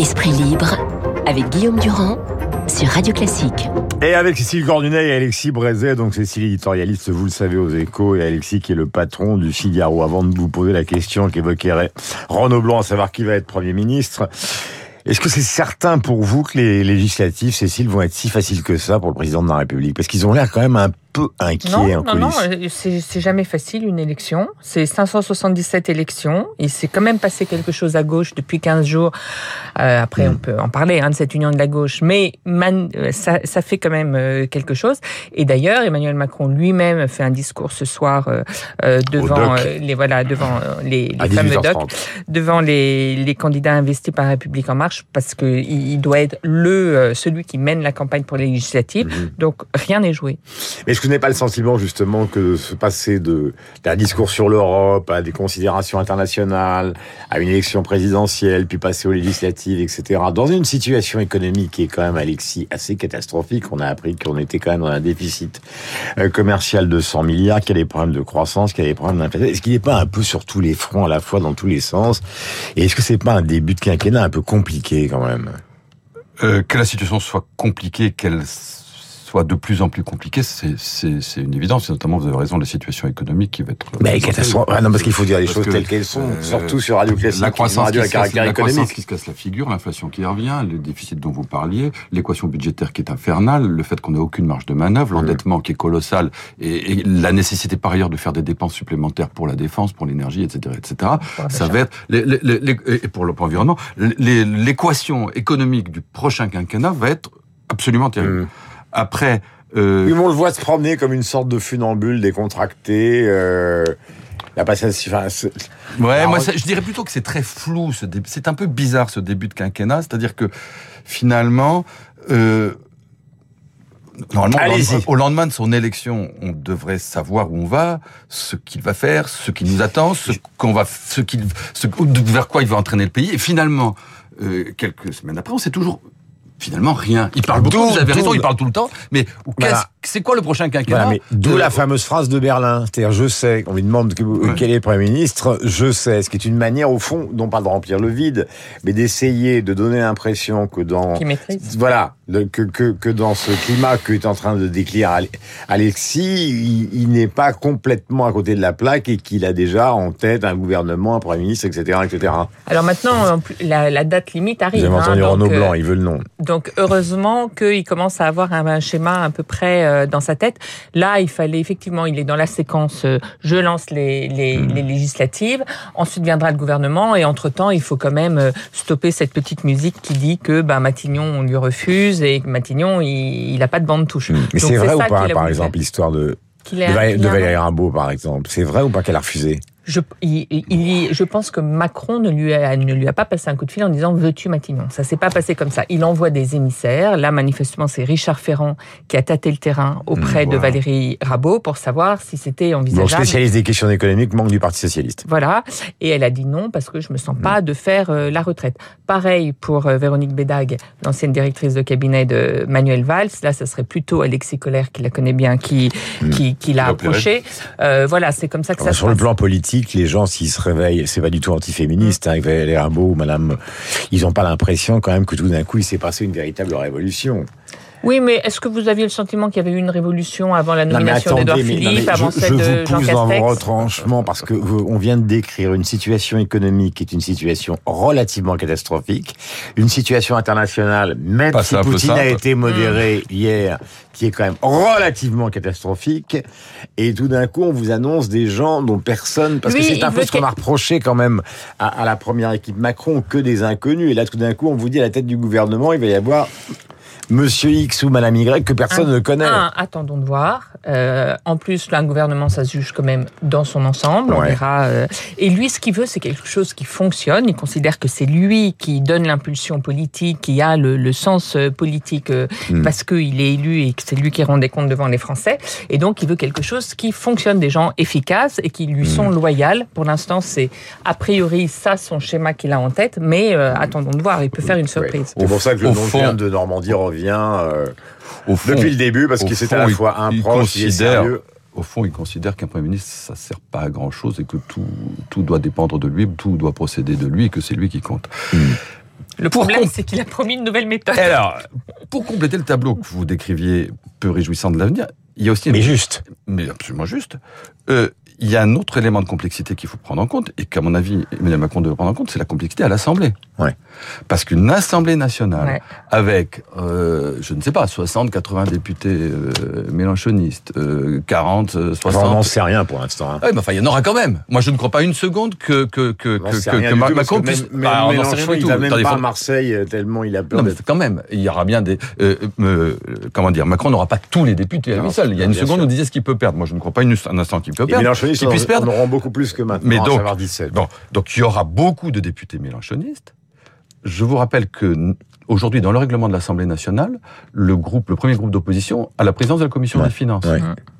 Esprit libre avec Guillaume Durand sur Radio Classique. Et avec Cécile Cordunet et Alexis Brézet, donc Cécile éditorialiste, vous le savez, aux échos, et Alexis qui est le patron du Figaro. Avant de vous poser la question qu'évoquerait Renaud Blanc, à savoir qui va être Premier ministre, est-ce que c'est certain pour vous que les législatives, Cécile, vont être si faciles que ça pour le président de la République? Parce qu'ils ont l'air quand même un peu inquiet non, non, non, euh, c'est jamais facile une élection. C'est 577 élections. Il s'est quand même passé quelque chose à gauche depuis 15 jours. Euh, après, on hmm. peut en parler hein, de cette union de la gauche, mais euh, ça, ça, fait quand même quelque chose. Et d'ailleurs, Emmanuel Macron lui-même fait un discours ce soir euh, devant les voilà devant les, les fameux docs, devant les, les candidats investis par République en Marche, parce que il doit être le celui qui mène la campagne pour les législatives. Hmm. Donc rien n'est joué. Mais est-ce que vous n'avez pas le sentiment justement que se passer d'un discours sur l'Europe à des considérations internationales, à une élection présidentielle, puis passer aux législatives, etc. Dans une situation économique qui est quand même, Alexis, assez catastrophique, on a appris qu'on était quand même dans un déficit euh, commercial de 100 milliards, qu'il y a des problèmes de croissance, qu'il y a des problèmes d'inflation. Est-ce qu'il n'est pas un peu sur tous les fronts à la fois, dans tous les sens? Et est-ce que c'est pas un début de quinquennat un peu compliqué quand même? Euh, Que la situation soit compliquée, qu'elle soit de plus en plus compliqué, c'est une évidence. Notamment, vous avez raison, la situation économique qui va être. Mais catastrophe. Ah non, parce qu'il faut dire les choses telles qu'elles sont, euh, surtout sur Radio Classique. La croissance, radio qui, se casse, la croissance qui se casse la figure, l'inflation qui revient, le déficit dont vous parliez, l'équation budgétaire qui est infernale, le fait qu'on n'ait aucune marge de manœuvre, l'endettement qui est colossal, et, et, la nécessité par ailleurs de faire des dépenses supplémentaires pour la défense, pour l'énergie, etc., etc. Ça va être les, les, les, et pour l'environnement, l'équation économique du prochain quinquennat va être absolument terrible. Mmh. Après, euh... on le voit se promener comme une sorte de funambule décontracté. Euh... La passation, enfin, ouais, moi, je dirais plutôt que c'est très flou. C'est un peu bizarre ce début de quinquennat, c'est-à-dire que finalement. Euh, Normalement, au lendemain, de son élection, on devrait savoir où on va, ce qu'il va faire, ce qui nous attend, ce qu'on va, ce qu'il, ce, vers quoi il va entraîner le pays. Et finalement, euh, quelques semaines après, on sait toujours finalement rien. Il parle beaucoup, vous avez raison, il parle tout le temps, mais c'est quoi le prochain quinquennat D'où la fameuse phrase de Berlin, c'est-à-dire je sais, on lui demande quel est le Premier ministre, je sais, ce qui est une manière au fond, non pas de remplir le vide, mais d'essayer de donner l'impression que dans... Qui maîtrise. Voilà, que, que, que dans ce climat que est en train de décrire Alexis, il, n'est pas complètement à côté de la plaque et qu'il a déjà en tête un gouvernement, un Premier ministre, etc. etc. Alors maintenant, la, la date limite arrive. Vous avez entendu hein, Renaud Blanc, euh, il veut le nom. Donc heureusement qu'il commence à avoir un, schéma à peu près euh, dans sa tête. Là, il fallait effectivement, il est dans la séquence euh, je lance les, les, les législatives, ensuite viendra le gouvernement et entre-temps, il faut quand même euh, stopper cette petite musique qui dit que bah, Matignon, on lui refuse et Matignon, il n'a pas de bande touche. Hmm. Mais c'est vrai ou pas, par exemple, l'histoire de, de, de Valérie Rimbaud, par exemple? C'est vrai ou pas qu'elle a refusé? Je, il, je pense que Macron ne lui, a, ne lui a pas passé un coup de fil en disant veux-tu Matignon? Ça s'est pas passé comme ça. Il envoie des émissaires. Là, manifestement, c'est Richard Ferrand qui a tâté le terrain auprès de Valérie Rabault pour savoir si c'était envisageable. Donc, spécialiste des questions économiques, manque du Parti socialiste. Voilà. Et elle a dit non parce que je me sens pas mm. de faire euh, la retraite. Pareil pour euh, Véronique Bédag, l'ancienne directrice de cabinet de Manuel Valls. Là, ce serait plutôt Alexis Collère qui la connaît bien, qui mm. qui, qui l'a approché. Euh, voilà, c'est comme ça que ça Sur le plan politique les gens, s'ils se réveillent, c'est pas du tout antiféministe, hein, avec Valérie Madame, ils n'ont pas l'impression quand même que tout d'un coup, il s'est passé une véritable révolution. Oui, mais est-ce que vous aviez le sentiment qu'il y avait eu une révolution avant la nomination d'Edouard Philippe, avant celle de Jean Castex Je vous pousse dans vos retranchements parce que on vient de décrire une situation économique qui est une situation relativement catastrophique, une situation internationale, même si Poutine a été modéré mmh. hier, qui est quand même relativement catastrophique, et tout d'un coup on vous annonce des gens dont personne, parce que c'est un peu ce qu'on a reproché quand même à, à la première équipe Macron, que des inconnus, et là tout d'un coup on vous dit à la tête du gouvernement il va y avoir Monsieur X ou Madame Y que personne ne connaît. attendons de voir. Euh, en plus, un gouvernement, ça se juge quand même dans son ensemble. On verra. Euh. Et lui, ce qu'il veut, c'est quelque chose qui fonctionne. Il considère que c'est lui qui donne l'impulsion politique, qui a le, sens euh, politique hmm. parce qu'il est élu et que c'est lui qui rend des comptes devant les Français. Et donc, il veut quelque chose qui fonctionne, des gens efficaces et qui lui sont hmm. loyaux. Pour l'instant, c'est a priori ça son schéma qu'il a en tête. Mais attendons de voir. Il peut faire une surprise. C'est pour ça que le nom de Normandie revient euh, depuis le début, parce qu'il c'était à la fois un proche et sérieux au fond, il considère qu'un Premier ministre, ça sert pas à grand-chose et que tout, tout doit dépendre de lui, tout doit procéder de lui et que c'est lui qui compte. Le problème, c'est qu'il a promis une nouvelle méthode. Alors, pour compléter le tableau que vous décriviez peu réjouissant de l'avenir, il y a aussi... Mais juste. Mais absolument juste. Euh, il y a un autre élément de complexité qu'il faut prendre en compte, et qu'à mon avis, Emmanuel Macron devrait prendre en compte, c'est la complexité à l'Assemblée. Ouais. Parce qu'une Assemblée nationale, avec, euh, je ne sais pas, 60, 80 députés euh, mélanchonistes, euh, 40, 60... On n'en sait rien pour l'instant. Hein. Oui, mais enfin, il y en aura quand même. Moi, je ne crois pas une seconde que, que, que, que, que Macron puisse... Mais, bah, on Mélenchon, rien il va même pas à Marseille euh, tellement il a peur Non, mais quand même, il y aura bien des... Euh, euh, comment dire Macron n'aura pas tous les députés à lui seul. Il y a une seconde, où on disait ce qu'il peut perdre. Moi, je ne crois pas une, un instant qu'il peut perdre. Qui puisse perdre. On aura beaucoup plus que maintenant. Mais donc, 17. Bon, donc il y aura beaucoup de députés mélanchonistes. Je vous rappelle que aujourd'hui, dans le règlement de l'Assemblée nationale, le groupe, le premier groupe d'opposition a la présidence de la commission des finances.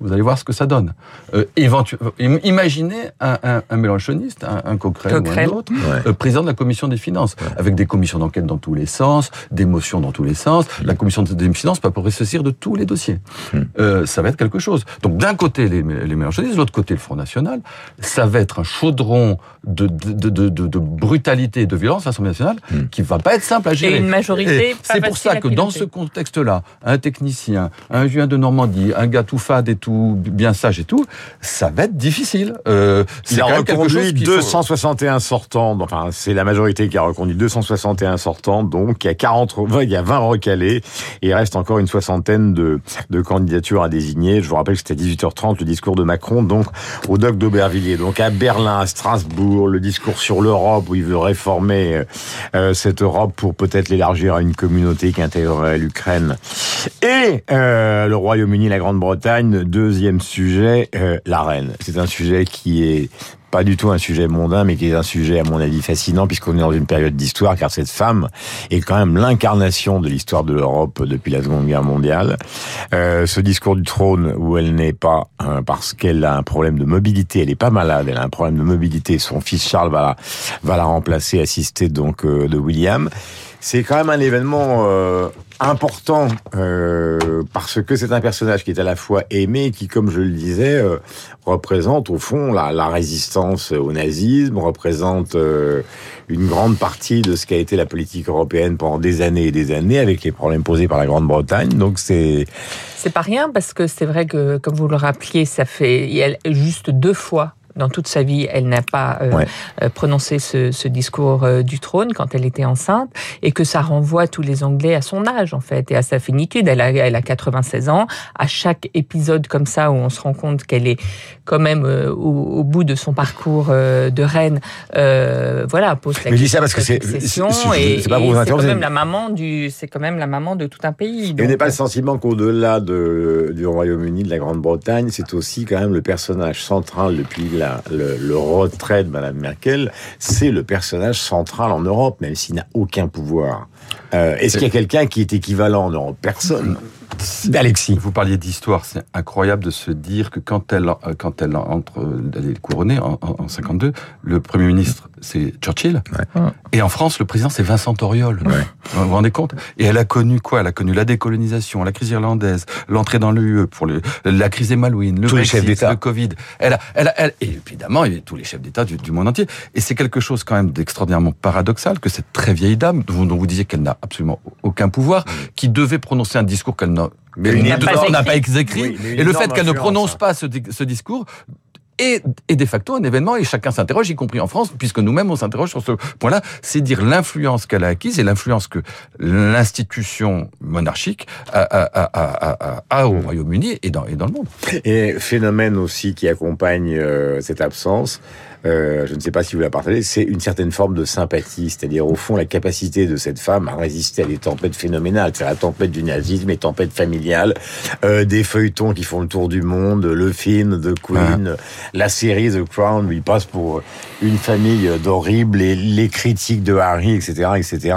Vous allez voir ce que ça donne. Euh, imaginez un, un, un mélanchoniste, un, un Coquerel, ou un autre, euh, président de la commission des finances, avec des commissions d'enquête dans tous les sens, des motions dans tous les sens. La commission des finances pas pourrait se saisir de tous les dossiers. Hmm. Euh, ça va être quelque chose. Donc d'un côté les, les mélanchonistes, de l'autre côté le Front National. Ça va être un chaudron de, de, de, de, de brutalité et de violence à l'Assemblée nationale hmm. qui va pas être simple à gérer. Et une majorité. C'est pour ça que dans ce contexte-là, un technicien, un juin de Normandie, un gars tout fade et tout bien sage et tout, ça va être difficile. Euh, il a reconduit 261 sortants. Enfin, c'est la majorité qui a reconduit 261 sortants. Donc, il y a 40, il y a 20 recalés. Et il reste encore une soixantaine de, de candidatures à désigner. Je vous rappelle que c'était à 18h30 le discours de Macron, donc au doc d'Aubervilliers. Donc à Berlin, à Strasbourg, le discours sur l'Europe où il veut réformer euh, cette Europe pour peut-être l'élargir à une communauté qui intégrerait l'Ukraine. Et euh, le Royaume-Uni, la Grande-Bretagne, deuxième sujet, euh, la reine. C'est un sujet qui est pas du tout un sujet mondain, mais qui est un sujet, à mon avis, fascinant, puisqu'on est dans une période d'histoire, car cette femme est quand même l'incarnation de l'histoire de l'Europe depuis la Seconde Guerre mondiale. Euh, ce discours du trône, où elle n'est pas, hein, parce qu'elle a un problème de mobilité, elle est pas malade, elle a un problème de mobilité, son fils Charles va la, va la remplacer, assisté donc euh, de William. C'est quand même un événement euh, important euh, parce que c'est un personnage qui est à la fois aimé, qui, comme je le disais, euh, représente au fond la, la, résistance au nazisme, représente une grande partie de ce qu'a été la politique européenne pendant des années et des années, avec les problèmes posés par la Grande-Bretagne. Donc c'est c'est pas rien parce que c'est vrai que, comme vous le rappeliez, ça fait juste deux fois dans toute sa vie, elle n'a pas euh, euh, prononcé ce, ce discours euh, du trône quand elle était enceinte, et que ça renvoie tous les Anglais à son âge en fait et à sa finitude. Elle a, elle a 96 ans. À chaque épisode comme ça où on se rend compte qu'elle est quand même au, au, bout de son parcours de reine, voilà, pose la question parce que c'est et c'est quand même la maman du, c'est quand même la maman de tout un pays. Donc... n'est pas le sentiment qu'au-delà de, du Royaume-Uni, de la Grande-Bretagne, c'est aussi quand même le personnage central depuis la le, retrait de Mme Merkel, c'est le personnage central en Europe, même s'il n'a aucun pouvoir. Euh, est-ce qu'il y a quelqu'un qui est équivalent en Europe? Personne. Alexis. Vous parliez d'histoire, c'est incroyable de se dire que quand elle, euh, quand elle entre, elle est couronnée en, en, 52, le Premier ministre, c'est Churchill. Et en France, le président, c'est Vincent Auriol. Vous vous rendez compte? Et elle a connu quoi? Elle a connu la décolonisation, la crise irlandaise, l'entrée dans l'UE, pour le, la crise des Malouines, le Brexit, le Covid. Elle a, elle, a, elle et évidemment, il y a tous les chefs d'État du, du, monde entier. Et c'est quelque chose quand même d'extraordinairement paradoxal que cette très vieille dame, dont, dont vous disiez qu'elle n'a absolument aucun pouvoir, qui devait prononcer un discours qu'elle n'a mais elle n'a pas, pas, écrit. et le fait qu'elle ne prononce pas ce, ce discours est, est, de facto un événement et chacun s'interroge, y compris en France, puisque nous-mêmes on s'interroge sur ce point-là, c'est dire l'influence qu'elle a acquise et l'influence que l'institution monarchique a, a, a, a au Royaume-Uni et dans, et dans le monde. Et phénomène aussi qui accompagne euh, cette absence, euh, je ne sais pas si vous la partagez, c'est une certaine forme de sympathie, c'est-à-dire au fond la capacité de cette femme à résister à des tempêtes phénoménales, c'est la tempête du nazisme, les tempêtes familiales, euh, des feuilletons qui font le tour du monde, le film The Queen, ah. la série The Crown où il passe pour une famille d'horribles et les critiques de Harry, etc., etc.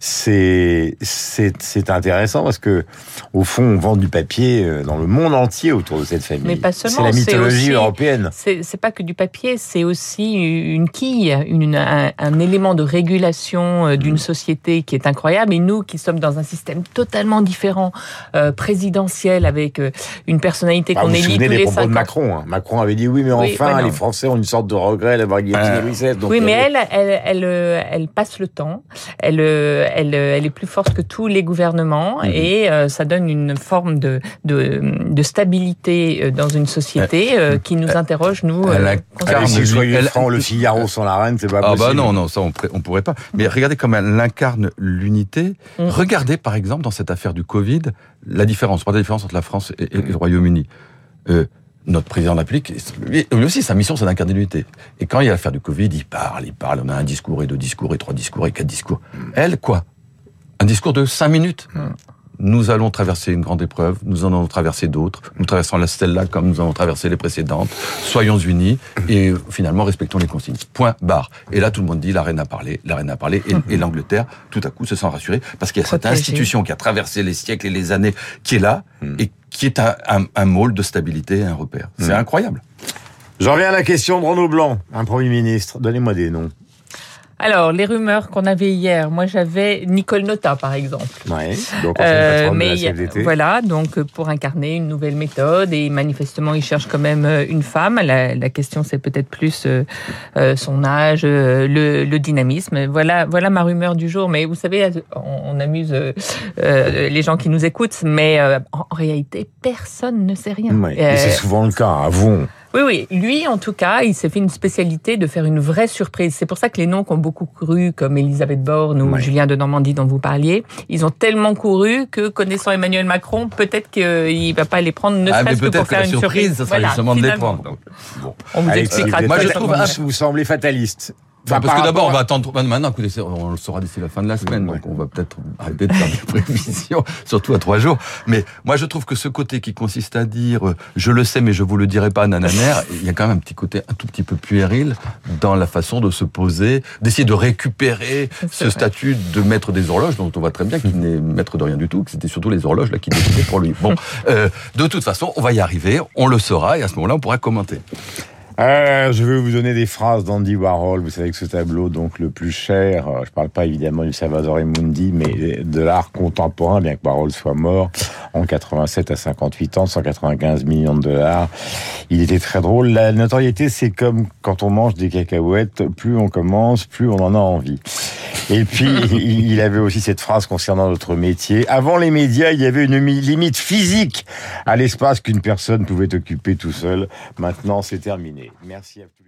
C'est c'est intéressant parce que au fond on vend du papier euh, dans le monde entier autour de cette famille. Mais pas seulement. C'est la mythologie européenne. C'est pas que du papier, c'est aussi une quille, une, un, élément de régulation euh, d'une société qui est incroyable. Et nous, qui sommes dans un système totalement différent, euh, présidentiel, avec euh, une personnalité bah, qu'on élit tous les, propos de Macron. Hein. Macron avait dit oui, mais enfin, les Français ont une sorte de regret d'avoir guillotiné Louis XVI. oui, mais elle, elle, elle, elle, passe le temps. Elle, elle, elle est plus forte que tous les gouvernements mhm. et ça donne une forme de, de, de stabilité dans une société qui nous interroge, nous. Elle le Figaro sans la reine, c'est pas possible. Ah bah non, non, ça on, on pourrait pas. Mais regardez comme elle incarne l'unité. Mm. Regardez par exemple dans cette affaire du Covid, la différence, pas la différence entre la France et, le Royaume-Uni. Euh, notre président de la République, lui, aussi, sa mission, c'est d'incarner l'unité. Et quand il y a l'affaire du Covid, il parle, il parle, on a un discours et deux discours et trois discours et quatre discours. Mm. Elle, quoi? Un discours de cinq minutes. Mm nous allons traverser une grande épreuve, nous en allons traverser d'autres, nous traversons la Stella comme nous avons traversé les précédentes, soyons unis et finalement respectons les consignes. Point barre. Et là, tout le monde dit, la reine a parlé, la reine a parlé, et, l'Angleterre, tout à coup, se sent rassurée, parce qu'il y a cette institution qui a traversé les siècles et les années, qui est là, hmm. et qui est un, un, môle de stabilité, un repère. C'est hmm. incroyable. J'en reviens à la question de Renaud Blanc, un Premier ministre. Donnez-moi des noms. Alors, les rumeurs qu'on avait hier, moi j'avais Nicole Nota par exemple. Oui, donc euh, mais voilà, donc pour incarner une nouvelle méthode et manifestement il cherche quand même euh, une femme. La, la question c'est peut-être plus euh, euh son âge, euh, le, le, dynamisme. Voilà, voilà ma rumeur du jour. Mais vous savez, on, amuse les gens qui nous écoutent, mais en, réalité personne ne sait rien. C'est souvent le cas. Avouons. Oui, oui. Lui, en tout cas, il s'est fait une spécialité de faire une vraie surprise. C'est pour ça que les noms qui ont beaucoup couru, comme Elisabeth Borne ou Julien de Normandie dont vous parliez, ils ont tellement couru que, connaissant Emmanuel Macron, peut-être qu'il va pas les prendre, ne ah, serait-ce que pour faire une surprise. Ça sera justement de les prendre. bon. On vous expliquera. Moi, je trouve, vous semblez fataliste parce que d'abord, on va attendre. Maintenant, écoutez, on le saura d'ici la fin de la semaine, donc on va peut-être arrêter de faire des prévisions, surtout à trois jours. Mais moi, je trouve que ce côté qui consiste à dire euh, je le sais, mais je vous le dirai pas, nananer, il y a quand même un petit côté un tout petit peu puéril dans la façon de se poser, d'essayer de récupérer ce statut de maître des horloges, dont on voit très bien qu'il n'est maître de rien du tout, que c'était surtout les horloges là qui décidaient pour lui. Bon, euh, de toute façon, on va y arriver, on le saura, et à ce moment-là, on pourra commenter. Euh, je vais vous donner des phrases d'Andy Warhol. Vous savez que ce tableau, donc le plus cher, euh, je parle pas évidemment du Salvador Mundi, mais de l'art contemporain, bien que Warhol soit mort en 87 à 58 ans, 195 millions de dollars. Il était très drôle. La notoriété, c'est comme quand on mange des cacahuètes, plus on commence, plus on en a envie. Et puis, il avait aussi cette phrase concernant notre métier. Avant les médias, il y avait une limite physique à l'espace qu'une personne pouvait occuper tout seul. Maintenant, c'est terminé. Merci à tous.